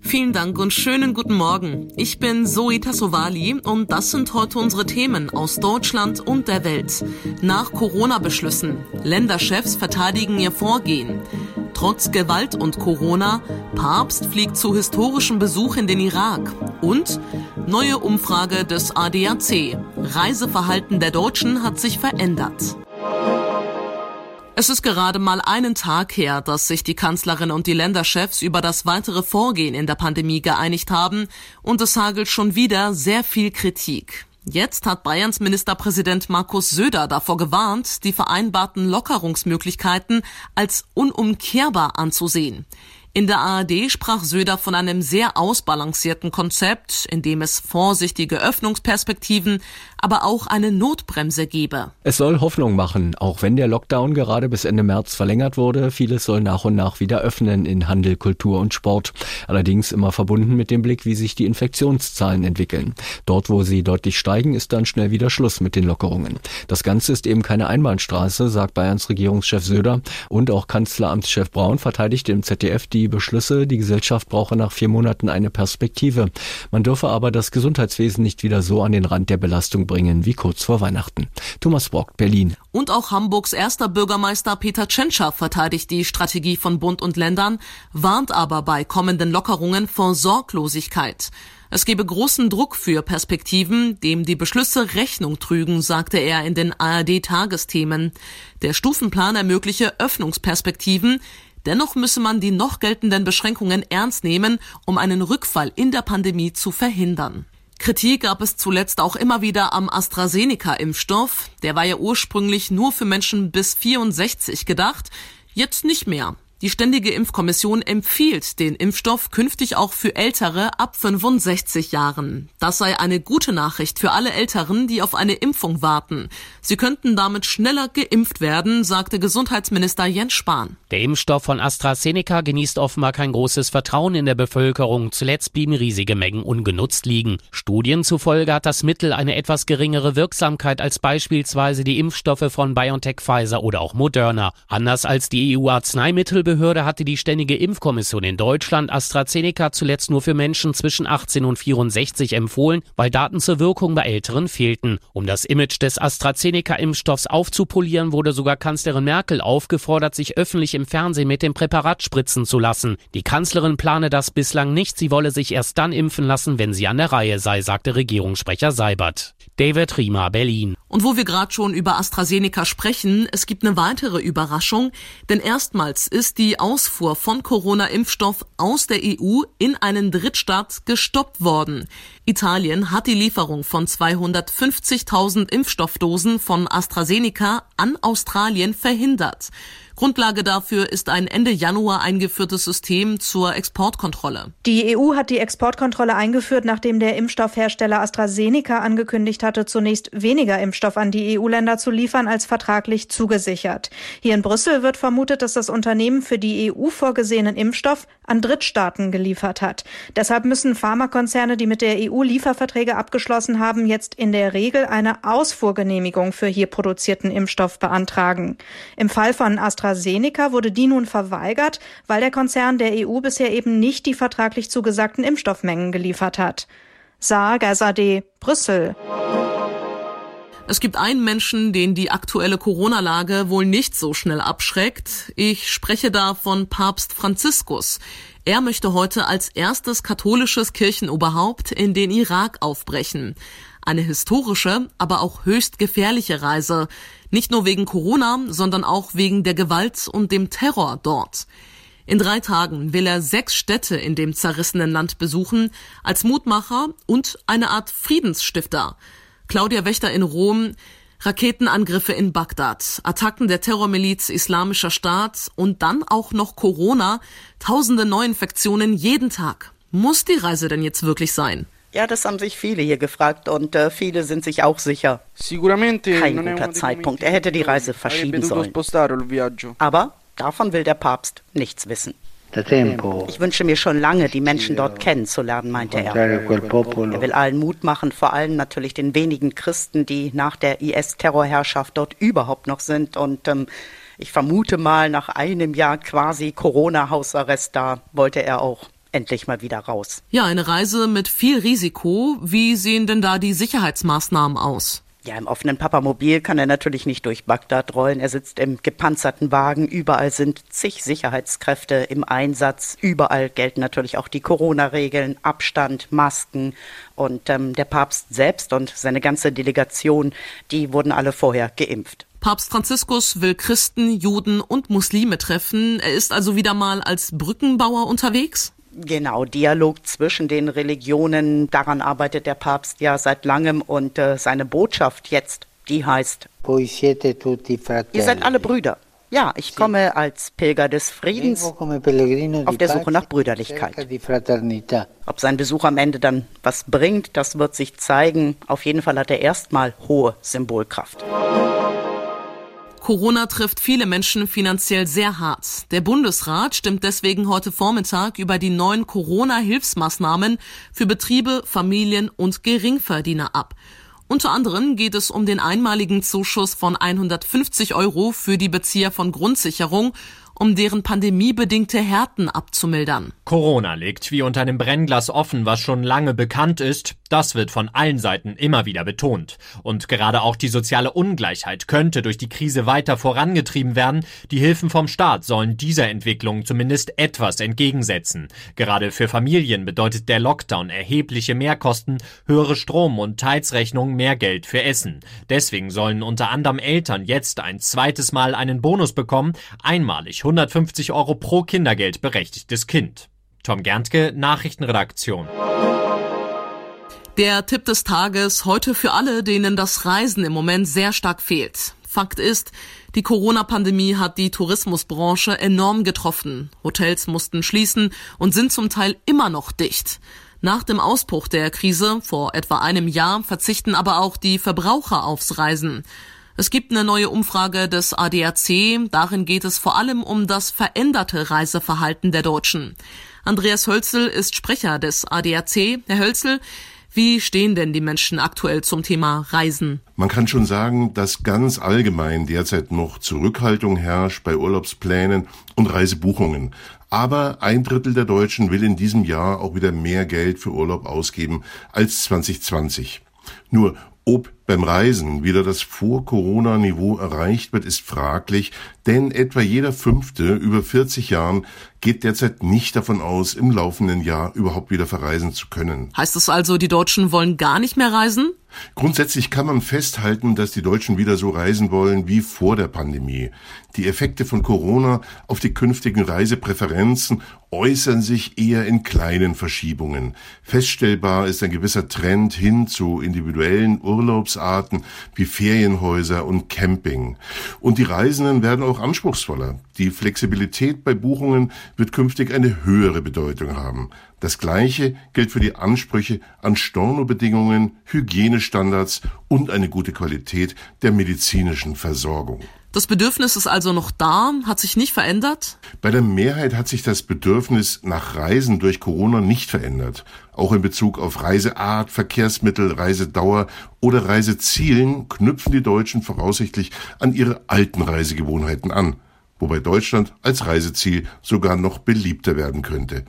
Vielen Dank und schönen guten Morgen. Ich bin Zoe Tassovali und das sind heute unsere Themen aus Deutschland und der Welt. Nach Corona-Beschlüssen. Länderchefs verteidigen ihr Vorgehen. Trotz Gewalt und Corona, Papst fliegt zu historischem Besuch in den Irak. Und neue Umfrage des ADAC. Reiseverhalten der Deutschen hat sich verändert. Es ist gerade mal einen Tag her, dass sich die Kanzlerin und die Länderchefs über das weitere Vorgehen in der Pandemie geeinigt haben und es hagelt schon wieder sehr viel Kritik. Jetzt hat Bayerns Ministerpräsident Markus Söder davor gewarnt, die vereinbarten Lockerungsmöglichkeiten als unumkehrbar anzusehen. In der ARD sprach Söder von einem sehr ausbalancierten Konzept, in dem es vorsichtige Öffnungsperspektiven, aber auch eine Notbremse gebe. Es soll Hoffnung machen, auch wenn der Lockdown gerade bis Ende März verlängert wurde. Vieles soll nach und nach wieder öffnen in Handel, Kultur und Sport. Allerdings immer verbunden mit dem Blick, wie sich die Infektionszahlen entwickeln. Dort, wo sie deutlich steigen, ist dann schnell wieder Schluss mit den Lockerungen. Das Ganze ist eben keine Einbahnstraße, sagt Bayerns Regierungschef Söder und auch Kanzleramtschef Braun verteidigt im ZDF die Beschlüsse. Die Gesellschaft brauche nach vier Monaten eine Perspektive. Man dürfe aber das Gesundheitswesen nicht wieder so an den Rand der Belastung bringen wie kurz vor Weihnachten. Thomas Brock, Berlin. Und auch Hamburgs erster Bürgermeister Peter Tschentscher verteidigt die Strategie von Bund und Ländern, warnt aber bei kommenden Lockerungen vor Sorglosigkeit. Es gebe großen Druck für Perspektiven, dem die Beschlüsse Rechnung trügen, sagte er in den ARD-Tagesthemen. Der Stufenplan ermögliche Öffnungsperspektiven, Dennoch müsse man die noch geltenden Beschränkungen ernst nehmen, um einen Rückfall in der Pandemie zu verhindern. Kritik gab es zuletzt auch immer wieder am AstraZeneca-Impfstoff. Der war ja ursprünglich nur für Menschen bis 64 gedacht, jetzt nicht mehr. Die Ständige Impfkommission empfiehlt den Impfstoff künftig auch für Ältere ab 65 Jahren. Das sei eine gute Nachricht für alle Älteren, die auf eine Impfung warten. Sie könnten damit schneller geimpft werden, sagte Gesundheitsminister Jens Spahn. Der Impfstoff von AstraZeneca genießt offenbar kein großes Vertrauen in der Bevölkerung. Zuletzt blieben riesige Mengen ungenutzt liegen. Studien zufolge hat das Mittel eine etwas geringere Wirksamkeit als beispielsweise die Impfstoffe von BioNTech, Pfizer oder auch Moderna. Anders als die EU-Arzneimittel Behörde hatte die Ständige Impfkommission in Deutschland AstraZeneca zuletzt nur für Menschen zwischen 18 und 64 empfohlen, weil Daten zur Wirkung bei Älteren fehlten. Um das Image des AstraZeneca-Impfstoffs aufzupolieren, wurde sogar Kanzlerin Merkel aufgefordert, sich öffentlich im Fernsehen mit dem Präparat spritzen zu lassen. Die Kanzlerin plane das bislang nicht, sie wolle sich erst dann impfen lassen, wenn sie an der Reihe sei, sagte Regierungssprecher Seibert. David Riemer, Berlin. Und wo wir gerade schon über AstraZeneca sprechen, es gibt eine weitere Überraschung, denn erstmals ist die Ausfuhr von Corona-Impfstoff aus der EU in einen Drittstaat gestoppt worden. Italien hat die Lieferung von 250.000 Impfstoffdosen von AstraZeneca an Australien verhindert. Grundlage dafür ist ein Ende Januar eingeführtes System zur Exportkontrolle. Die EU hat die Exportkontrolle eingeführt, nachdem der Impfstoffhersteller AstraZeneca angekündigt hatte, zunächst weniger Impfstoff an die EU-Länder zu liefern als vertraglich zugesichert. Hier in Brüssel wird vermutet, dass das Unternehmen für die EU vorgesehenen Impfstoff an Drittstaaten geliefert hat. Deshalb müssen Pharmakonzerne, die mit der EU Lieferverträge abgeschlossen haben, jetzt in der Regel eine Ausfuhrgenehmigung für hier produzierten Impfstoff beantragen. Im Fall von AstraZeneca AstraZeneca wurde die nun verweigert, weil der Konzern der EU bisher eben nicht die vertraglich zugesagten Impfstoffmengen geliefert hat. Saar Gazadeh, Brüssel. Es gibt einen Menschen, den die aktuelle Corona-Lage wohl nicht so schnell abschreckt. Ich spreche da von Papst Franziskus. Er möchte heute als erstes katholisches Kirchenoberhaupt in den Irak aufbrechen. Eine historische, aber auch höchst gefährliche Reise. Nicht nur wegen Corona, sondern auch wegen der Gewalt und dem Terror dort. In drei Tagen will er sechs Städte in dem zerrissenen Land besuchen, als Mutmacher und eine Art Friedensstifter. Claudia Wächter in Rom, Raketenangriffe in Bagdad, Attacken der Terrormiliz Islamischer Staat und dann auch noch Corona, tausende Neuinfektionen jeden Tag. Muss die Reise denn jetzt wirklich sein? Ja, das haben sich viele hier gefragt und äh, viele sind sich auch sicher. Kein guter Zeitpunkt. Er hätte die Reise verschieben sollen. Aber davon will der Papst nichts wissen. Ich wünsche mir schon lange, die Menschen dort kennenzulernen, meinte er. Er will allen Mut machen, vor allem natürlich den wenigen Christen, die nach der IS-Terrorherrschaft dort überhaupt noch sind. Und ähm, ich vermute mal, nach einem Jahr quasi Corona-Hausarrest da wollte er auch endlich mal wieder raus. Ja, eine Reise mit viel Risiko. Wie sehen denn da die Sicherheitsmaßnahmen aus? Ja, im offenen Papamobil kann er natürlich nicht durch Bagdad rollen. Er sitzt im gepanzerten Wagen. Überall sind zig Sicherheitskräfte im Einsatz. Überall gelten natürlich auch die Corona-Regeln, Abstand, Masken. Und ähm, der Papst selbst und seine ganze Delegation, die wurden alle vorher geimpft. Papst Franziskus will Christen, Juden und Muslime treffen. Er ist also wieder mal als Brückenbauer unterwegs? Genau, Dialog zwischen den Religionen, daran arbeitet der Papst ja seit langem und äh, seine Botschaft jetzt, die heißt, ihr seid alle Brüder. Ja, ich komme als Pilger des Friedens auf der Suche nach Brüderlichkeit. Ob sein Besuch am Ende dann was bringt, das wird sich zeigen. Auf jeden Fall hat er erstmal hohe Symbolkraft. Corona trifft viele Menschen finanziell sehr hart. Der Bundesrat stimmt deswegen heute Vormittag über die neuen Corona-Hilfsmaßnahmen für Betriebe, Familien und Geringverdiener ab. Unter anderem geht es um den einmaligen Zuschuss von 150 Euro für die Bezieher von Grundsicherung um deren pandemiebedingte Härten abzumildern. Corona liegt wie unter einem Brennglas offen, was schon lange bekannt ist. Das wird von allen Seiten immer wieder betont. Und gerade auch die soziale Ungleichheit könnte durch die Krise weiter vorangetrieben werden. Die Hilfen vom Staat sollen dieser Entwicklung zumindest etwas entgegensetzen. Gerade für Familien bedeutet der Lockdown erhebliche Mehrkosten, höhere Strom- und Heizrechnungen, mehr Geld für Essen. Deswegen sollen unter anderem Eltern jetzt ein zweites Mal einen Bonus bekommen, einmalig 150 Euro pro Kindergeld berechtigtes Kind. Tom Gerntke, Nachrichtenredaktion. Der Tipp des Tages heute für alle, denen das Reisen im Moment sehr stark fehlt. Fakt ist, die Corona-Pandemie hat die Tourismusbranche enorm getroffen. Hotels mussten schließen und sind zum Teil immer noch dicht. Nach dem Ausbruch der Krise vor etwa einem Jahr verzichten aber auch die Verbraucher aufs Reisen. Es gibt eine neue Umfrage des ADAC. Darin geht es vor allem um das veränderte Reiseverhalten der Deutschen. Andreas Hölzel ist Sprecher des ADAC. Herr Hölzel, wie stehen denn die Menschen aktuell zum Thema Reisen? Man kann schon sagen, dass ganz allgemein derzeit noch Zurückhaltung herrscht bei Urlaubsplänen und Reisebuchungen. Aber ein Drittel der Deutschen will in diesem Jahr auch wieder mehr Geld für Urlaub ausgeben als 2020. Nur ob beim Reisen wieder das Vor-Corona-Niveau erreicht wird, ist fraglich, denn etwa jeder Fünfte über 40 Jahren geht derzeit nicht davon aus, im laufenden Jahr überhaupt wieder verreisen zu können. Heißt es also, die Deutschen wollen gar nicht mehr reisen? Grundsätzlich kann man festhalten, dass die Deutschen wieder so reisen wollen wie vor der Pandemie. Die Effekte von Corona auf die künftigen Reisepräferenzen äußern sich eher in kleinen Verschiebungen. Feststellbar ist ein gewisser Trend hin zu individuellen Urlaubsarten wie Ferienhäuser und Camping. Und die Reisenden werden auch anspruchsvoller. Die Flexibilität bei Buchungen wird künftig eine höhere Bedeutung haben. Das Gleiche gilt für die Ansprüche an Stornobedingungen, Hygienestandards und eine gute Qualität der medizinischen Versorgung. Das Bedürfnis ist also noch da, hat sich nicht verändert? Bei der Mehrheit hat sich das Bedürfnis nach Reisen durch Corona nicht verändert. Auch in Bezug auf Reiseart, Verkehrsmittel, Reisedauer oder Reisezielen knüpfen die Deutschen voraussichtlich an ihre alten Reisegewohnheiten an, wobei Deutschland als Reiseziel sogar noch beliebter werden könnte.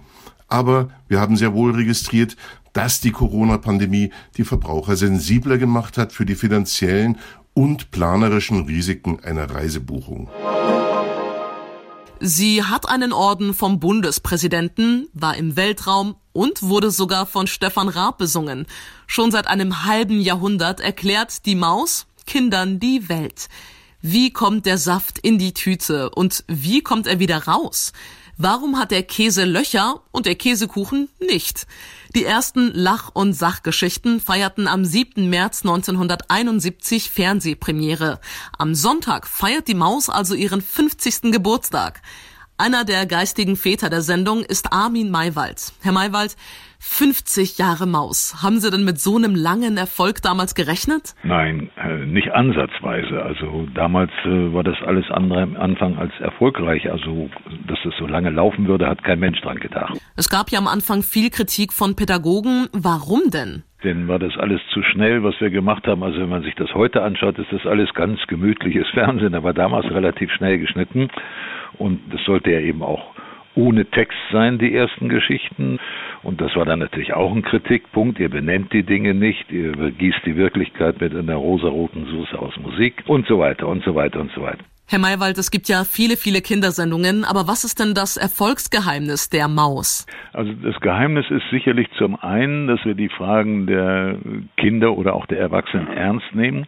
Aber wir haben sehr wohl registriert, dass die Corona-Pandemie die Verbraucher sensibler gemacht hat für die finanziellen und planerischen Risiken einer Reisebuchung. Sie hat einen Orden vom Bundespräsidenten, war im Weltraum und wurde sogar von Stefan Raab besungen. Schon seit einem halben Jahrhundert erklärt die Maus Kindern die Welt. Wie kommt der Saft in die Tüte und wie kommt er wieder raus? Warum hat der Käse Löcher und der Käsekuchen nicht? Die ersten Lach- und Sachgeschichten feierten am 7. März 1971 Fernsehpremiere. Am Sonntag feiert die Maus also ihren 50. Geburtstag. Einer der geistigen Väter der Sendung ist Armin Maywald. Herr Maywald, 50 Jahre Maus. Haben Sie denn mit so einem langen Erfolg damals gerechnet? Nein, äh, nicht ansatzweise. Also damals äh, war das alles andere am Anfang als erfolgreich. Also, dass es so lange laufen würde, hat kein Mensch dran gedacht. Es gab ja am Anfang viel Kritik von Pädagogen. Warum denn? Denn war das alles zu schnell, was wir gemacht haben. Also wenn man sich das heute anschaut, ist das alles ganz gemütliches Fernsehen. War damals relativ schnell geschnitten. Und das sollte ja eben auch ohne Text sein, die ersten Geschichten. Und das war dann natürlich auch ein Kritikpunkt. Ihr benennt die Dinge nicht, ihr gießt die Wirklichkeit mit einer rosaroten Soße aus Musik und so weiter und so weiter und so weiter. Herr Maywald, es gibt ja viele, viele Kindersendungen, aber was ist denn das Erfolgsgeheimnis der Maus? Also das Geheimnis ist sicherlich zum einen, dass wir die Fragen der Kinder oder auch der Erwachsenen ernst nehmen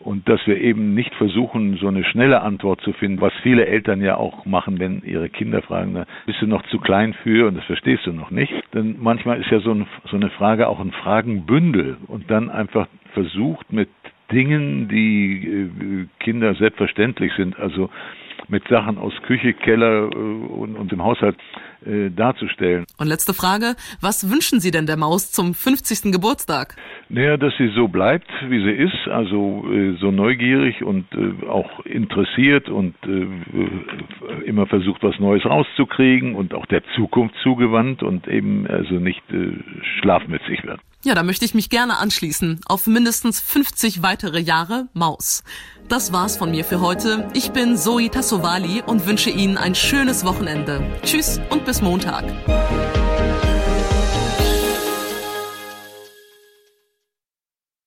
und dass wir eben nicht versuchen, so eine schnelle Antwort zu finden, was viele Eltern ja auch machen, wenn ihre Kinder fragen, bist du noch zu klein für und das verstehst du noch nicht. Denn manchmal ist ja so, ein, so eine Frage auch ein Fragenbündel und dann einfach versucht mit Dingen, die äh, Kinder selbstverständlich sind, also mit Sachen aus Küche, Keller äh, und, und im Haushalt äh, darzustellen. Und letzte Frage, was wünschen Sie denn der Maus zum 50. Geburtstag? Naja, dass sie so bleibt, wie sie ist, also äh, so neugierig und äh, auch interessiert und äh, äh, immer versucht, was Neues rauszukriegen und auch der Zukunft zugewandt und eben also nicht schlafmützig wird. Ja, da möchte ich mich gerne anschließen. Auf mindestens 50 weitere Jahre Maus. Das war's von mir für heute. Ich bin Zoe Tassovali und wünsche Ihnen ein schönes Wochenende. Tschüss und bis Montag.